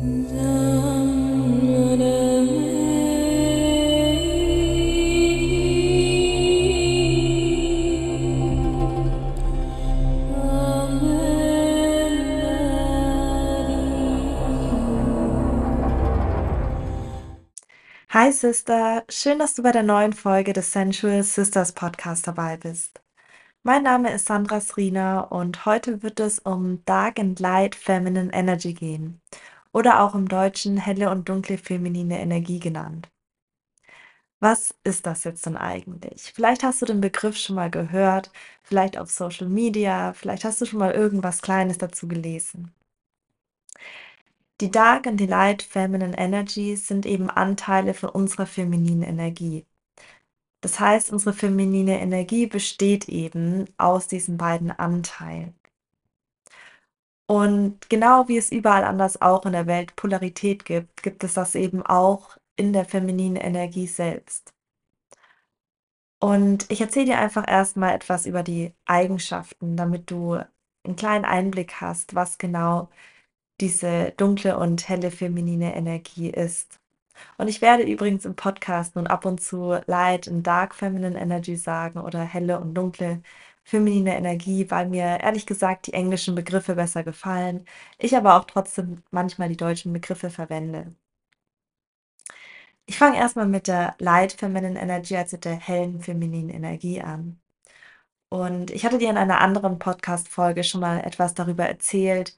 Hi Sister, schön, dass du bei der neuen Folge des Sensual Sisters Podcast dabei bist. Mein Name ist Sandra Srina und heute wird es um Dark and Light Feminine Energy gehen oder auch im Deutschen helle und dunkle feminine Energie genannt. Was ist das jetzt denn eigentlich? Vielleicht hast du den Begriff schon mal gehört, vielleicht auf Social Media, vielleicht hast du schon mal irgendwas Kleines dazu gelesen. Die Dark und die Light Feminine Energy sind eben Anteile von unserer femininen Energie. Das heißt, unsere feminine Energie besteht eben aus diesen beiden Anteilen. Und genau wie es überall anders auch in der Welt Polarität gibt, gibt es das eben auch in der femininen Energie selbst. Und ich erzähle dir einfach erstmal etwas über die Eigenschaften, damit du einen kleinen Einblick hast, was genau diese dunkle und helle feminine Energie ist. Und ich werde übrigens im Podcast nun ab und zu Light und Dark Feminine Energy sagen oder helle und dunkle feminine Energie, weil mir ehrlich gesagt die englischen Begriffe besser gefallen, ich aber auch trotzdem manchmal die deutschen Begriffe verwende. Ich fange erstmal mit der Light Feminine Energy, also der hellen femininen Energie an. Und ich hatte dir in einer anderen Podcast-Folge schon mal etwas darüber erzählt,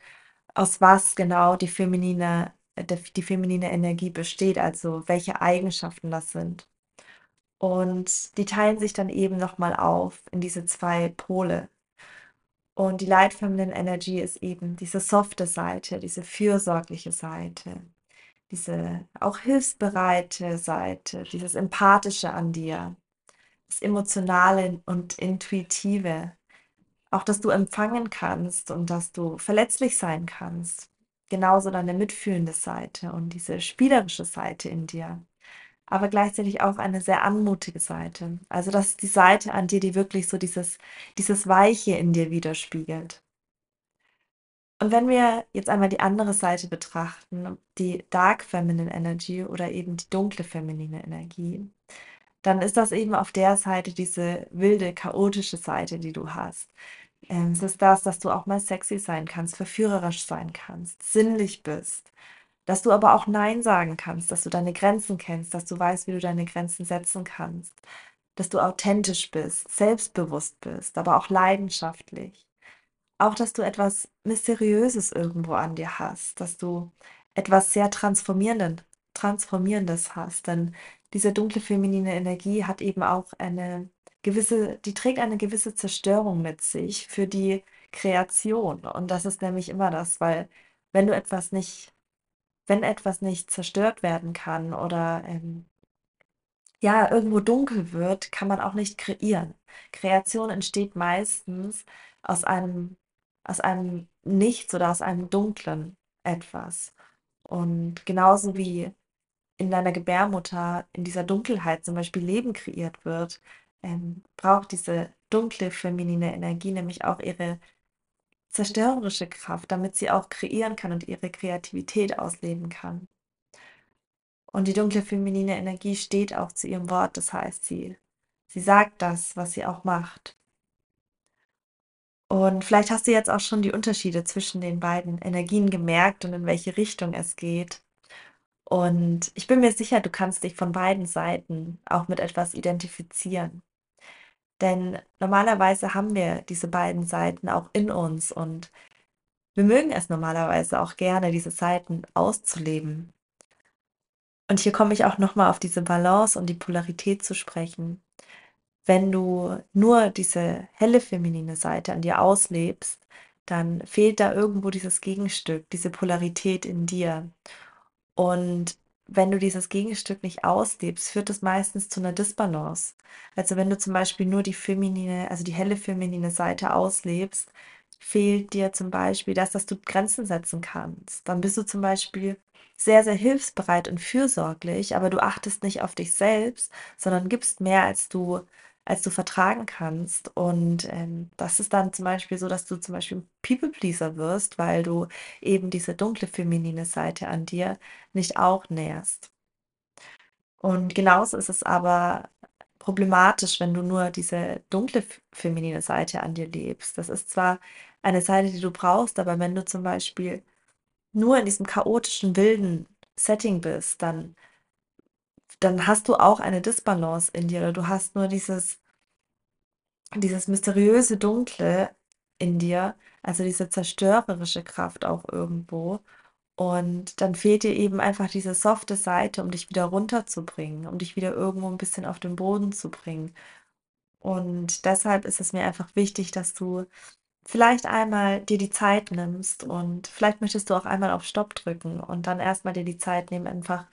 aus was genau die feminine, die feminine Energie besteht, also welche Eigenschaften das sind. Und die teilen sich dann eben nochmal auf in diese zwei Pole. Und die Light Feminine Energy ist eben diese softe Seite, diese fürsorgliche Seite, diese auch hilfsbereite Seite, dieses Empathische an dir, das Emotionale und Intuitive, auch, dass du empfangen kannst und dass du verletzlich sein kannst. Genauso deine mitfühlende Seite und diese spielerische Seite in dir. Aber gleichzeitig auch eine sehr anmutige Seite. Also das ist die Seite an dir, die wirklich so dieses, dieses Weiche in dir widerspiegelt. Und wenn wir jetzt einmal die andere Seite betrachten, die Dark Feminine Energy oder eben die dunkle feminine Energie, dann ist das eben auf der Seite diese wilde, chaotische Seite, die du hast. Ähm, es ist das, dass du auch mal sexy sein kannst, verführerisch sein kannst, sinnlich bist, dass du aber auch Nein sagen kannst, dass du deine Grenzen kennst, dass du weißt, wie du deine Grenzen setzen kannst, dass du authentisch bist, selbstbewusst bist, aber auch leidenschaftlich. Auch, dass du etwas Mysteriöses irgendwo an dir hast, dass du etwas sehr Transformierendes, Transformierendes hast. Denn diese dunkle feminine Energie hat eben auch eine gewisse, die trägt eine gewisse Zerstörung mit sich für die Kreation. Und das ist nämlich immer das, weil wenn du etwas nicht, wenn etwas nicht zerstört werden kann oder ähm, ja, irgendwo dunkel wird, kann man auch nicht kreieren. Kreation entsteht meistens aus einem, aus einem Nichts oder aus einem dunklen etwas. Und genauso wie in deiner Gebärmutter in dieser Dunkelheit zum Beispiel Leben kreiert wird, ähm, braucht diese dunkle feminine Energie nämlich auch ihre zerstörerische Kraft, damit sie auch kreieren kann und ihre Kreativität ausleben kann. Und die dunkle feminine Energie steht auch zu ihrem Wort, das heißt, sie, sie sagt das, was sie auch macht. Und vielleicht hast du jetzt auch schon die Unterschiede zwischen den beiden Energien gemerkt und in welche Richtung es geht. Und ich bin mir sicher, du kannst dich von beiden Seiten auch mit etwas identifizieren. Denn normalerweise haben wir diese beiden Seiten auch in uns und wir mögen es normalerweise auch gerne, diese Seiten auszuleben. Und hier komme ich auch nochmal auf diese Balance und die Polarität zu sprechen. Wenn du nur diese helle feminine Seite an dir auslebst, dann fehlt da irgendwo dieses Gegenstück, diese Polarität in dir. Und wenn du dieses Gegenstück nicht auslebst, führt es meistens zu einer Disbalance. Also wenn du zum Beispiel nur die feminine, also die helle feminine Seite auslebst, fehlt dir zum Beispiel das, dass du Grenzen setzen kannst. Dann bist du zum Beispiel sehr, sehr hilfsbereit und fürsorglich, aber du achtest nicht auf dich selbst, sondern gibst mehr, als du als du vertragen kannst. Und, ähm, das ist dann zum Beispiel so, dass du zum Beispiel 'n People Pleaser wirst, weil du eben diese dunkle feminine Seite an dir nicht auch nährst. Und genauso ist es aber problematisch, wenn du nur diese dunkle feminine Seite an dir lebst. Das ist zwar eine Seite, die du brauchst, aber wenn du zum Beispiel nur in diesem chaotischen, wilden Setting bist, dann dann hast du auch eine Disbalance in dir oder du hast nur dieses dieses mysteriöse Dunkle in dir, also diese zerstörerische Kraft auch irgendwo. Und dann fehlt dir eben einfach diese softe Seite, um dich wieder runterzubringen, um dich wieder irgendwo ein bisschen auf den Boden zu bringen. Und deshalb ist es mir einfach wichtig, dass du vielleicht einmal dir die Zeit nimmst und vielleicht möchtest du auch einmal auf Stopp drücken und dann erst mal dir die Zeit nehmen, einfach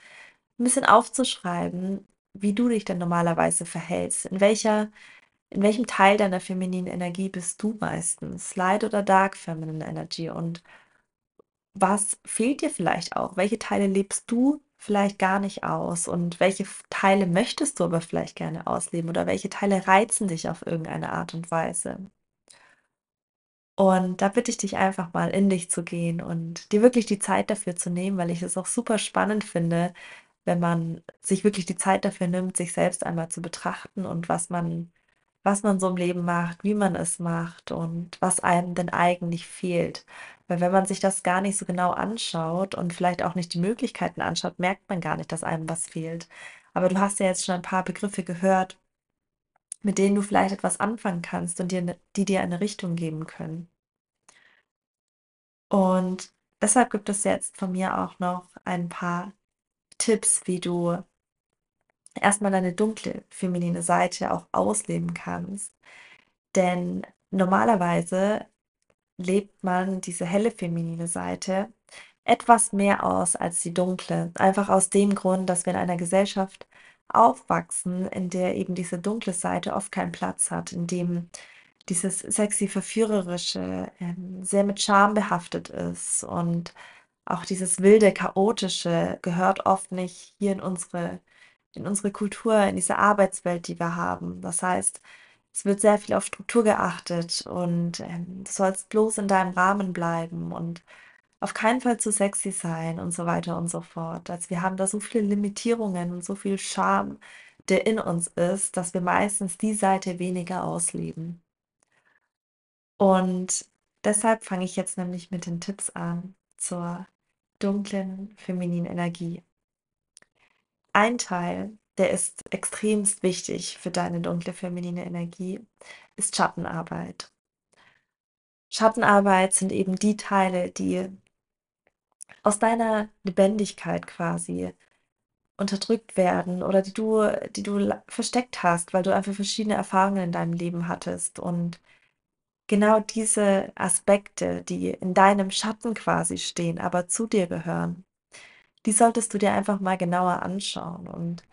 ein bisschen aufzuschreiben, wie du dich denn normalerweise verhältst. In welcher in welchem Teil deiner femininen Energie bist du meistens? Light oder Dark Feminine Energy? Und was fehlt dir vielleicht auch? Welche Teile lebst du vielleicht gar nicht aus? Und welche Teile möchtest du aber vielleicht gerne ausleben? Oder welche Teile reizen dich auf irgendeine Art und Weise? Und da bitte ich dich einfach mal in dich zu gehen und dir wirklich die Zeit dafür zu nehmen, weil ich es auch super spannend finde, wenn man sich wirklich die Zeit dafür nimmt, sich selbst einmal zu betrachten und was man was man so im Leben macht, wie man es macht und was einem denn eigentlich fehlt. Weil wenn man sich das gar nicht so genau anschaut und vielleicht auch nicht die Möglichkeiten anschaut, merkt man gar nicht, dass einem was fehlt. Aber du hast ja jetzt schon ein paar Begriffe gehört, mit denen du vielleicht etwas anfangen kannst und dir 'ne die dir eine Richtung geben können. Und deshalb gibt es jetzt von mir auch noch ein paar Tipps, wie du erstmal deine dunkle feminine Seite auch ausleben kannst. Denn normalerweise lebt man diese helle feminine Seite etwas mehr aus als die dunkle. Einfach aus dem Grund, dass wir in einer Gesellschaft aufwachsen, in der eben diese dunkle Seite oft keinen Platz hat, in dem dieses sexy Verführerische, ähm, sehr mit Charme behaftet ist und auch dieses wilde, chaotische gehört oft nicht hier in unsere in unsere Kultur, in diese Arbeitswelt, die wir haben. Das heißt, es wird sehr viel auf Struktur geachtet und, ähm, du sollst bloß in deinem Rahmen bleiben und auf keinen Fall zu sexy sein und so weiter und so fort. Also, wir haben da so viele Limitierungen und so viel Charme, der in uns ist, dass wir meistens die Seite weniger ausleben. Und deshalb fange ich jetzt nämlich mit den Tipps an zur dunklen femininen Energie. Ein Teil, der ist extremst wichtig für deine dunkle feminine Energie, ist Schattenarbeit. Schattenarbeit sind eben die Teile, die aus deiner Lebendigkeit quasi unterdrückt werden oder die du die du versteckt hast, weil du einfach verschiedene Erfahrungen in deinem Leben hattest. Und genau diese Aspekte, die in deinem Schatten quasi stehen, aber zu dir gehören, die solltest du dir einfach mal genauer anschauen und,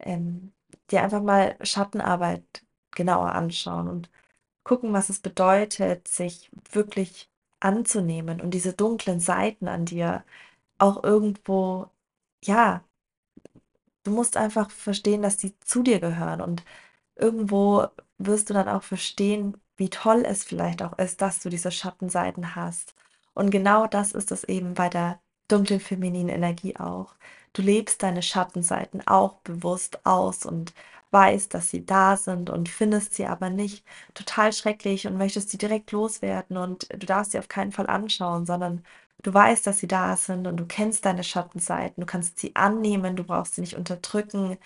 ähm, dir einfach mal Schattenarbeit genauer anschauen und gucken, was es bedeutet, sich wirklich anzunehmen und diese dunklen Seiten an dir auch irgendwo ja, du musst einfach verstehen, dass die zu dir gehören und irgendwo wirst du dann auch verstehen, wie toll es vielleicht auch ist, dass du diese Schattenseiten hast. Und genau das ist es eben bei der dunklen femininen Energie auch. Du lebst deine Schattenseiten auch bewusst aus und weißt, dass sie da sind und findest sie aber nicht total schrecklich und möchtest sie direkt loswerden und du darfst sie auf keinen Fall anschauen, sondern du weißt, dass sie da sind und du kennst deine Schattenseiten, du kannst sie annehmen, du brauchst sie nicht unterdrücken.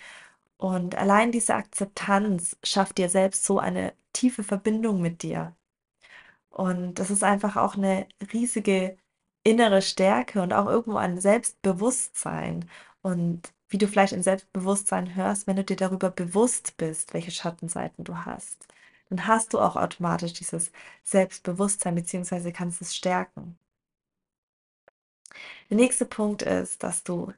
Und allein diese Akzeptanz schafft dir selbst so eine tiefe Verbindung mit dir. Und das ist einfach auch eine riesige innere Stärke und auch irgendwo ein Selbstbewusstsein. Und wie du vielleicht ein Selbstbewusstsein hörst, wenn du dir darüber bewusst bist, welche Schattenseiten du hast, dann hast du auch automatisch dieses Selbstbewusstsein beziehungsweise kannst es stärken. Der nächste Punkt ist, dass du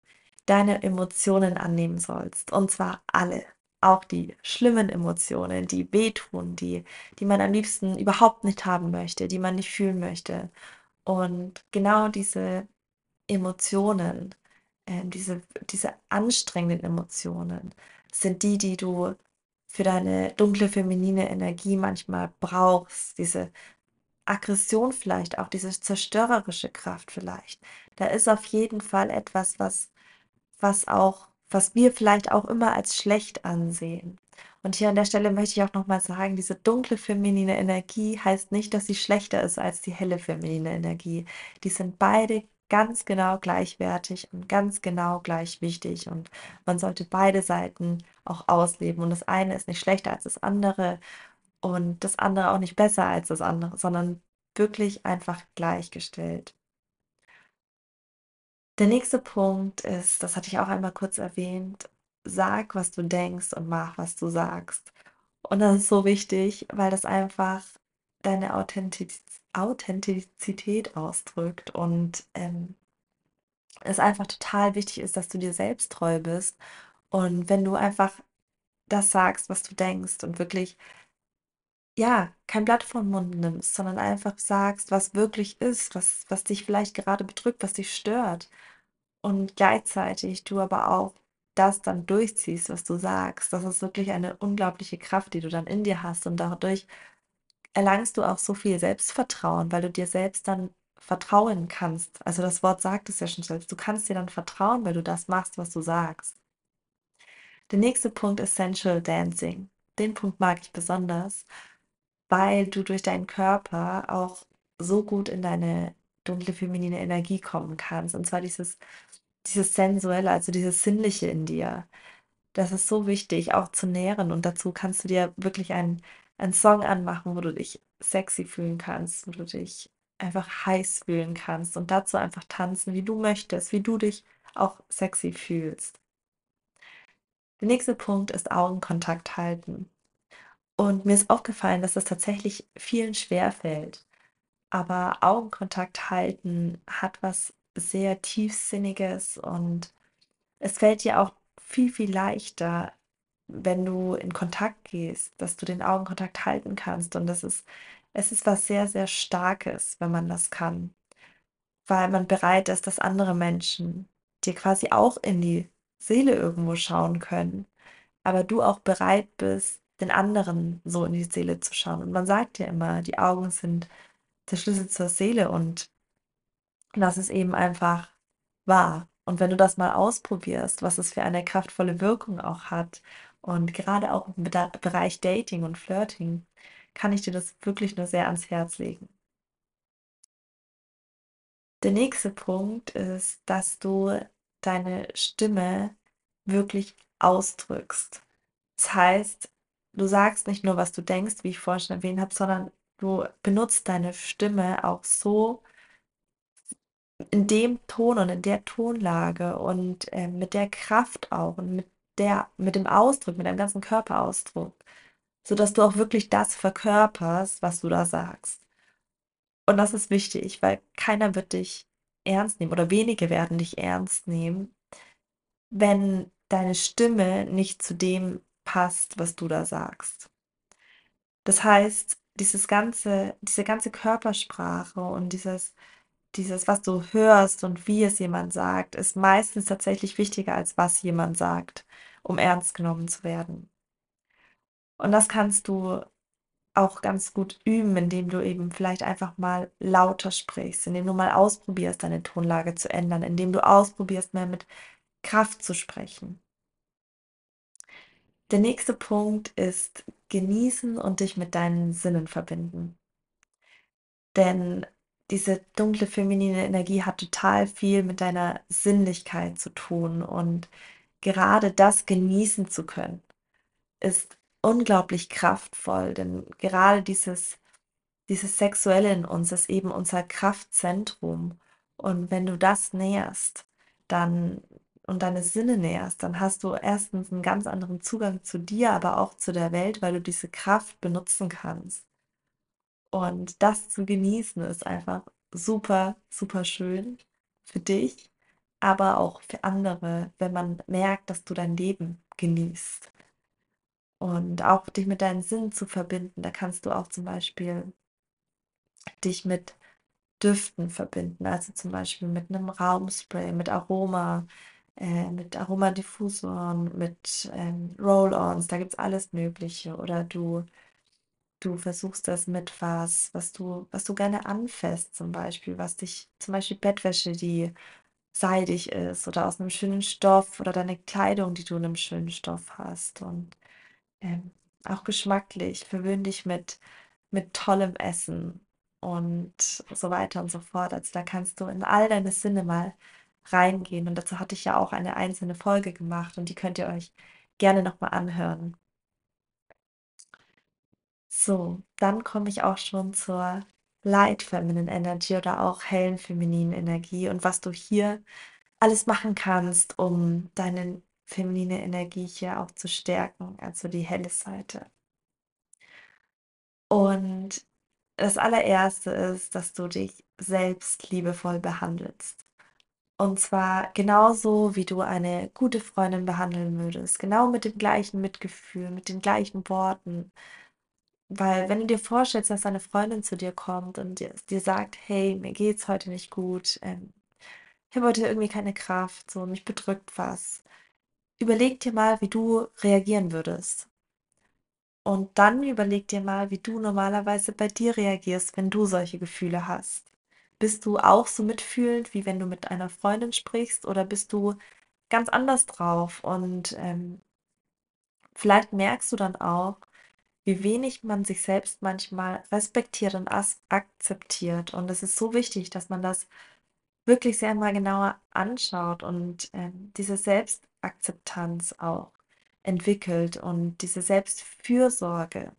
deine Emotionen annehmen sollst, und zwar alle, auch die schlimmen Emotionen, die wehtun, die die man am liebsten überhaupt nicht haben möchte, die man nicht fühlen möchte. Und genau diese Emotionen, ähm, diese diese anstrengenden Emotionen sind die, die du für deine dunkle feminine Energie manchmal brauchst, diese Aggression vielleicht auch, diese zerstörerische Kraft vielleicht. Da ist auf jeden Fall etwas, was was auch was wir vielleicht auch immer als schlecht ansehen. Und hier an der Stelle möchte ich auch noch mal sagen, diese dunkle feminine Energie heißt nicht, dass sie schlechter ist als die helle feminine Energie. Die sind beide ganz genau gleichwertig und ganz genau gleich wichtig und man sollte beide Seiten auch ausleben und das eine ist nicht schlechter als das andere und das andere auch nicht besser als das andere, sondern wirklich einfach gleichgestellt. Der nächste Punkt ist, das hatte ich auch einmal kurz erwähnt, sag, was du denkst und mach, was du sagst. Und das ist so wichtig, weil das einfach deine Authentiz Authentizität ausdrückt und ähm, es einfach total wichtig ist, dass du dir selbst treu bist. Und wenn du einfach das sagst, was du denkst und wirklich, ja, kein Blatt vom Mund nimmst, sondern einfach sagst, was wirklich ist, was, was dich vielleicht gerade bedrückt, was dich stört. Und gleichzeitig du aber auch das dann durchziehst, was du sagst. Das ist wirklich eine unglaubliche Kraft, die du dann in dir hast. Und dadurch erlangst du auch so viel Selbstvertrauen, weil du dir selbst dann vertrauen kannst. Also das Wort sagt es ja schon selbst. Du kannst dir dann vertrauen, weil du das machst, was du sagst. Der nächste Punkt ist Sensual Dancing. Den Punkt mag ich besonders, weil du durch deinen Körper auch so gut in deine dunkle feminine Energie kommen kannst. Und zwar dieses, dieses Sensuelle, also dieses Sinnliche in dir. Das ist so wichtig, auch zu nähren. Und dazu kannst du dir wirklich einen, einen Song anmachen, wo du dich sexy fühlen kannst, wo du dich einfach heiß fühlen kannst und dazu einfach tanzen, wie du möchtest, wie du dich auch sexy fühlst. Der nächste Punkt ist Augenkontakt halten. Und mir ist aufgefallen, dass das tatsächlich vielen schwerfällt. Aber Augenkontakt halten hat was sehr Tiefsinniges und es fällt dir auch viel, viel leichter, wenn du in Kontakt gehst, dass du den Augenkontakt halten kannst. Und das ist, es ist was sehr, sehr Starkes, wenn man das kann, weil man bereit ist, dass andere Menschen dir quasi auch in die Seele irgendwo schauen können, aber du auch bereit bist, den anderen so in die Seele zu schauen. Und man sagt ja immer, die Augen sind der Schlüssel zur Seele und das ist eben einfach wahr. Und wenn du das mal ausprobierst, was es für eine kraftvolle Wirkung auch hat und gerade auch im Bereich Dating und Flirting, kann ich dir das wirklich nur sehr ans Herz legen. Der nächste Punkt ist, dass du deine Stimme wirklich ausdrückst. Das heißt, du sagst nicht nur, was du denkst, wie ich vorhin schon erwähnt habe, sondern du benutzt deine Stimme auch so in dem Ton und in der Tonlage und äh, mit der Kraft auch und mit der, mit dem Ausdruck, mit deinem ganzen Körperausdruck, sodass du auch wirklich das verkörperst, was du da sagst. Und das ist wichtig, weil keiner wird dich ernst nehmen oder wenige werden dich ernst nehmen, wenn deine Stimme nicht zu dem passt, was du da sagst. Das heißt, dieses ganze, diese ganze Körpersprache und dieses, dieses, was du hörst und wie es jemand sagt, ist meistens tatsächlich wichtiger, als was jemand sagt, um ernst genommen zu werden. Und das kannst du auch ganz gut üben, indem du eben vielleicht einfach mal lauter sprichst, indem du mal ausprobierst, deine Tonlage zu ändern, indem du ausprobierst, mehr mit Kraft zu sprechen. Der nächste Punkt ist genießen und dich mit deinen Sinnen verbinden. Denn diese dunkle feminine Energie hat total viel mit deiner Sinnlichkeit zu tun und gerade das genießen zu können, ist unglaublich kraftvoll, denn gerade dieses dieses Sexuelle in uns ist eben unser Kraftzentrum und wenn du das näherst, dann und deine Sinne näherst, dann hast du erstens einen ganz anderen Zugang zu dir, aber auch zu der Welt, weil du diese Kraft benutzen kannst. Und das zu genießen ist einfach super, super schön für dich, aber auch für andere, wenn man merkt, dass du dein Leben genießt. Und auch dich mit deinen Sinnen zu verbinden, da kannst du auch zum Beispiel dich mit Düften verbinden, also zum Beispiel mit einem Raumspray, mit Aroma, äh, mit Aromadiffusoren, mit, ähm, Roll-ons, da gibt's alles Mögliche. Oder du du versuchst das mit was, was du was du gerne anfasst zum Beispiel, was dich zum Beispiel Bettwäsche, die seidig ist oder aus 'nem schönen Stoff oder deine Kleidung, die du in 'nem schönen Stoff hast. Und, ähm, auch geschmacklich, verwöhne dich mit mit tollem Essen und so weiter und so fort. Also, da kannst du in all deine Sinne mal reingehen und dazu hatte ich ja auch eine einzelne Folge gemacht und die könnt ihr euch gerne noch mal anhören. So, dann komme ich auch schon zur Light Feminine Energy oder auch hellen femininen Energie und was du hier alles machen kannst, um deine feminine Energie hier auch zu stärken, also die helle Seite. Und das Allererste ist, dass du dich selbst liebevoll behandelst. Und zwar genauso, wie du eine gute Freundin behandeln würdest, genau mit dem gleichen Mitgefühl, mit den gleichen Worten. Weil wenn du dir vorstellst, dass deine Freundin zu dir kommt und dir dir sagt: „Hey, mir geht's heute nicht gut, ähm, ich habe heute irgendwie keine Kraft, so, mich bedrückt was.“ Überleg dir mal, wie du reagieren würdest. Und dann überleg dir mal, wie du normalerweise bei dir reagierst, wenn du solche Gefühle hast. Bist du auch so mitfühlend, wie wenn du mit einer Freundin sprichst, oder bist du ganz anders drauf? Und, ähm vielleicht merkst du dann auch, wie wenig man sich selbst manchmal respektiert und akzeptiert. Und es ist so wichtig, dass man das wirklich sehr mal genauer anschaut und, ähm, diese Selbstakzeptanz auch entwickelt und diese Selbstfürsorge.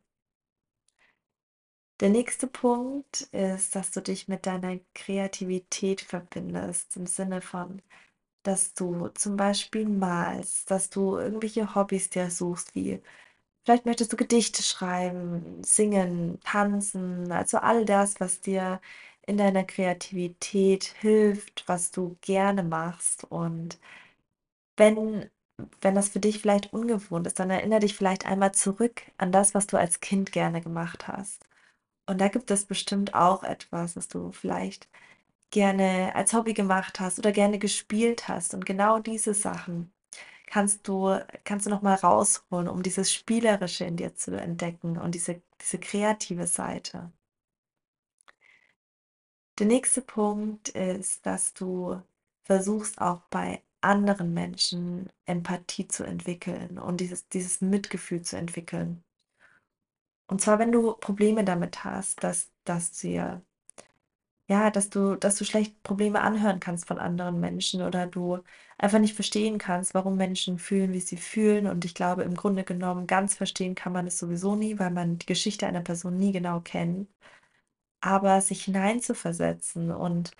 Der nächste Punkt ist, dass du dich mit deiner Kreativität verbindest, im Sinne von, dass du zum Beispiel malst, dass du irgendwelche Hobbys dir suchst, wie vielleicht möchtest du Gedichte schreiben, singen, tanzen, also all das, was dir in deiner Kreativität hilft, was du gerne machst. Und wenn wenn das für dich vielleicht ungewohnt ist, dann erinnere dich vielleicht einmal zurück an das, was du als Kind gerne gemacht hast. Und da gibt es bestimmt auch etwas, was du vielleicht gerne als Hobby gemacht hast oder gerne gespielt hast. Und genau diese Sachen kannst du kannst du noch mal rausholen, um dieses Spielerische in dir zu entdecken und diese diese kreative Seite. Der nächste Punkt ist, dass du versuchst, auch bei anderen Menschen Empathie zu entwickeln und dieses dieses Mitgefühl zu entwickeln. Und zwar, wenn du Probleme damit hast, dass dass dir ja, dass du dass du schlecht Probleme anhören kannst von anderen Menschen oder du einfach nicht verstehen kannst, warum Menschen fühlen, wie sie fühlen. Und ich glaube, im Grunde genommen, ganz verstehen kann man es sowieso nie, weil man die Geschichte einer Person nie genau kennt. Aber sich hineinzuversetzen und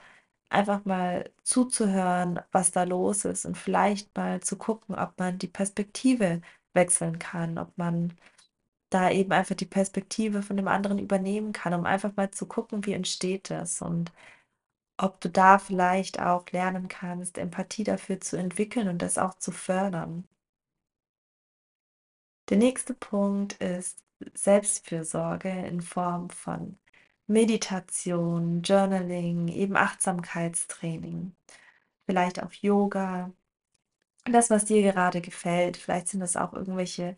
einfach mal zuzuhören, was da los ist und vielleicht mal zu gucken, ob man die Perspektive wechseln kann, ob man da eben einfach die Perspektive von dem anderen übernehmen kann, um einfach mal zu gucken, wie entsteht das und ob du da vielleicht auch lernen kannst, Empathie dafür zu entwickeln und das auch zu fördern. Der nächste Punkt ist Selbstfürsorge in Form von Meditation, Journaling, eben Achtsamkeitstraining, vielleicht auch Yoga. Das, was dir gerade gefällt, vielleicht sind das auch irgendwelche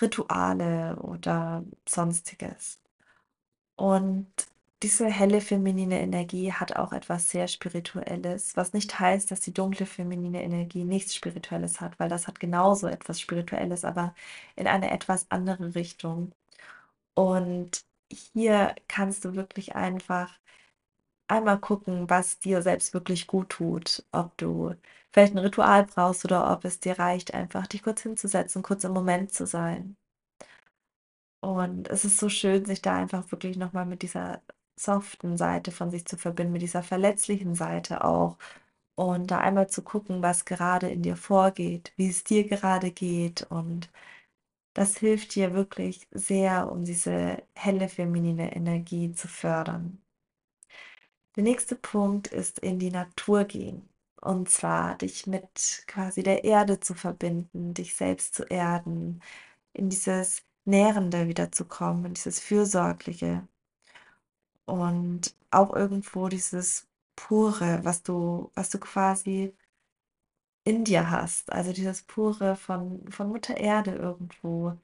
Rituale oder Sonstiges. Und diese helle feminine Energie hat auch etwas sehr Spirituelles, was nicht heißt, dass die dunkle feminine Energie nichts Spirituelles hat, weil das hat genauso etwas Spirituelles, aber in eine etwas andere Richtung. Und hier kannst du wirklich einfach einmal gucken, was dir selbst wirklich gut tut, ob du vielleicht 'n Ritual brauchst oder ob es dir reicht, einfach dich kurz hinzusetzen, kurz im Moment zu sein. Und es ist so schön, sich da einfach wirklich noch mal mit dieser soften Seite von sich zu verbinden, mit dieser verletzlichen Seite auch. Und da einmal zu gucken, was gerade in dir vorgeht, wie es dir gerade geht. Und das hilft dir wirklich sehr, um diese helle feminine Energie zu fördern. Der nächste Punkt ist in die Natur gehen. Und zwar dich mit quasi der Erde zu verbinden, dich selbst zu erden, in dieses Nährende wieder zu kommen, in dieses Fürsorgliche. Und auch irgendwo dieses Pure, was du was du quasi in dir hast, also dieses Pure von von Mutter Erde irgendwo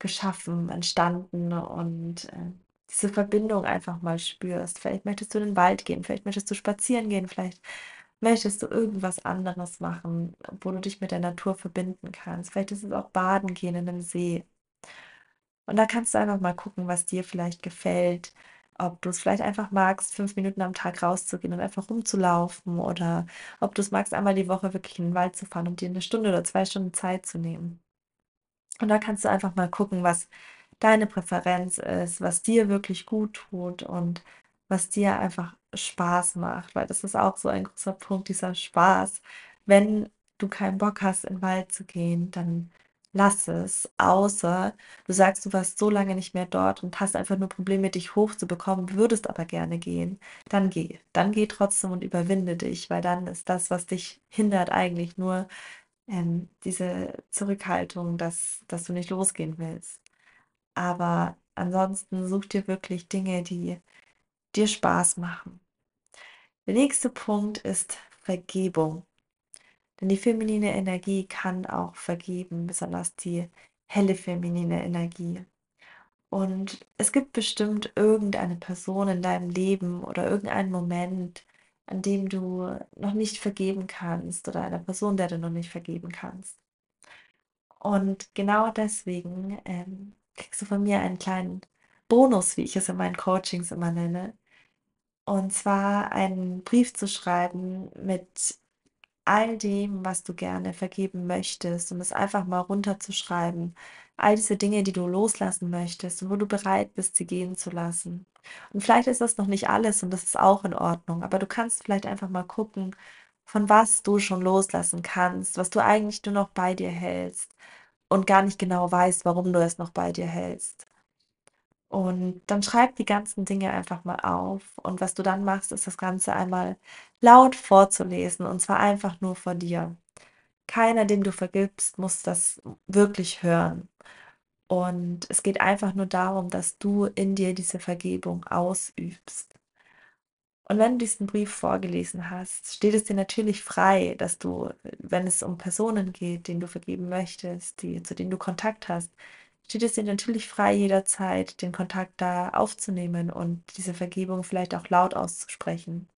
geschaffen, entstanden und, äh, diese Verbindung einfach mal spürst. Vielleicht möchtest du in den Wald gehen, vielleicht möchtest du spazieren gehen, vielleicht möchtest du irgendwas anderes machen, wo du dich mit der Natur verbinden kannst. Vielleicht ist es auch baden gehen in 'nem See. Und da kannst du einfach mal gucken, was dir vielleicht gefällt, ob du's vielleicht einfach magst, 5 Minuten am Tag rauszugehen und einfach rumzulaufen oder ob du's magst, einmal die Woche wirklich in 'n Wald zu fahren und dir 'ne Stunde oder 2 Stunden Zeit zu nehmen. Und da kannst du einfach mal gucken, was deine Präferenz ist, was dir wirklich gut tut und was dir einfach Spaß macht, weil das ist auch so ein großer Punkt, dieser Spaß. Wenn du keinen Bock hast, in 'n Wald zu gehen, dann lass es, außer du sagst, du warst so lange nicht mehr dort und hast einfach nur Probleme, dich hochzubekommen, würdest aber gerne gehen, dann geh. Dann geh trotzdem und überwinde dich, weil dann ist das, was dich hindert, eigentlich nur, ähm, diese Zurückhaltung, dass dass du nicht losgehen willst. Aber ansonsten such dir wirklich Dinge, die dir Spaß machen. Der nächste Punkt ist Vergebung. Denn die feminine Energie kann auch vergeben, besonders die helle feminine Energie. Und es gibt bestimmt irgendeine Person in deinem Leben oder irgendeinen Moment, an dem du noch nicht vergeben kannst oder einer Person, der du noch nicht vergeben kannst. Und genau deswegen, ähm, kriegst du von mir einen kleinen Bonus, wie ich es in meinen Coachings immer nenne. Und zwar einen Brief zu schreiben mit all dem, was du gerne vergeben möchtest, um es einfach mal runterzuschreiben. All diese Dinge, die du loslassen möchtest und wo du bereit bist, sie gehen zu lassen. Und vielleicht ist das noch nicht alles und das ist auch in Ordnung, aber du kannst vielleicht einfach mal gucken, von was du schon loslassen kannst, was du eigentlich nur noch bei dir hältst und gar nicht genau weißt, warum du es noch bei dir hältst. Und dann schreib die ganzen Dinge einfach mal auf. Und was du dann machst, ist das Ganze einmal laut vorzulesen und zwar einfach nur vor dir. Keiner, dem du vergibst, muss das wirklich hören. Und es geht einfach nur darum, dass du in dir diese Vergebung ausübst. Und wenn du diesen Brief vorgelesen hast, steht es dir natürlich frei, dass du, wenn es um Personen geht, denen du vergeben möchtest, die zu denen du Kontakt hast, steht es dir natürlich frei, jederzeit den Kontakt da aufzunehmen und diese Vergebung vielleicht auch laut auszusprechen.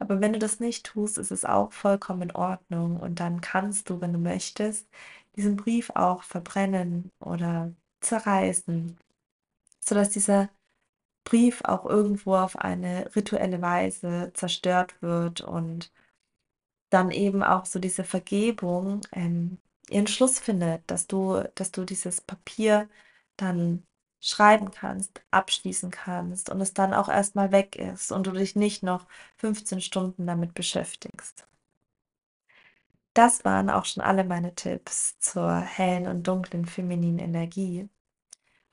Aber wenn du das nicht tust, ist es auch vollkommen in Ordnung und dann kannst du, wenn du möchtest, diesen Brief auch verbrennen oder zerreißen, sodass dieser Brief auch irgendwo auf eine rituelle Weise zerstört wird und dann eben auch so diese Vergebung, ähm, ihren Schluss findet, dass du dass du dieses Papier dann schreiben kannst, abschließen kannst und es dann auch erst mal weg ist und du dich nicht noch 15 Stunden damit beschäftigst. Das waren auch schon alle meine Tipps zur hellen und dunklen femininen Energie.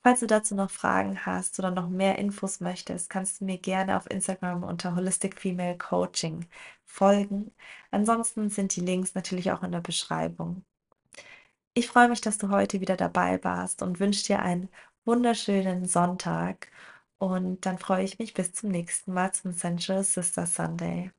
Falls du dazu noch Fragen hast oder noch mehr Infos möchtest, kannst du mir gerne auf Instagram unter Holistic Female Coaching folgen. Ansonsten sind die Links natürlich auch in der Beschreibung. Ich freue mich, dass du heute wieder dabei warst und wünsche dir einen wunderschönen Sonntag. Und dann freue ich mich bis zum nächsten Mal zum Sensual Sister Sunday.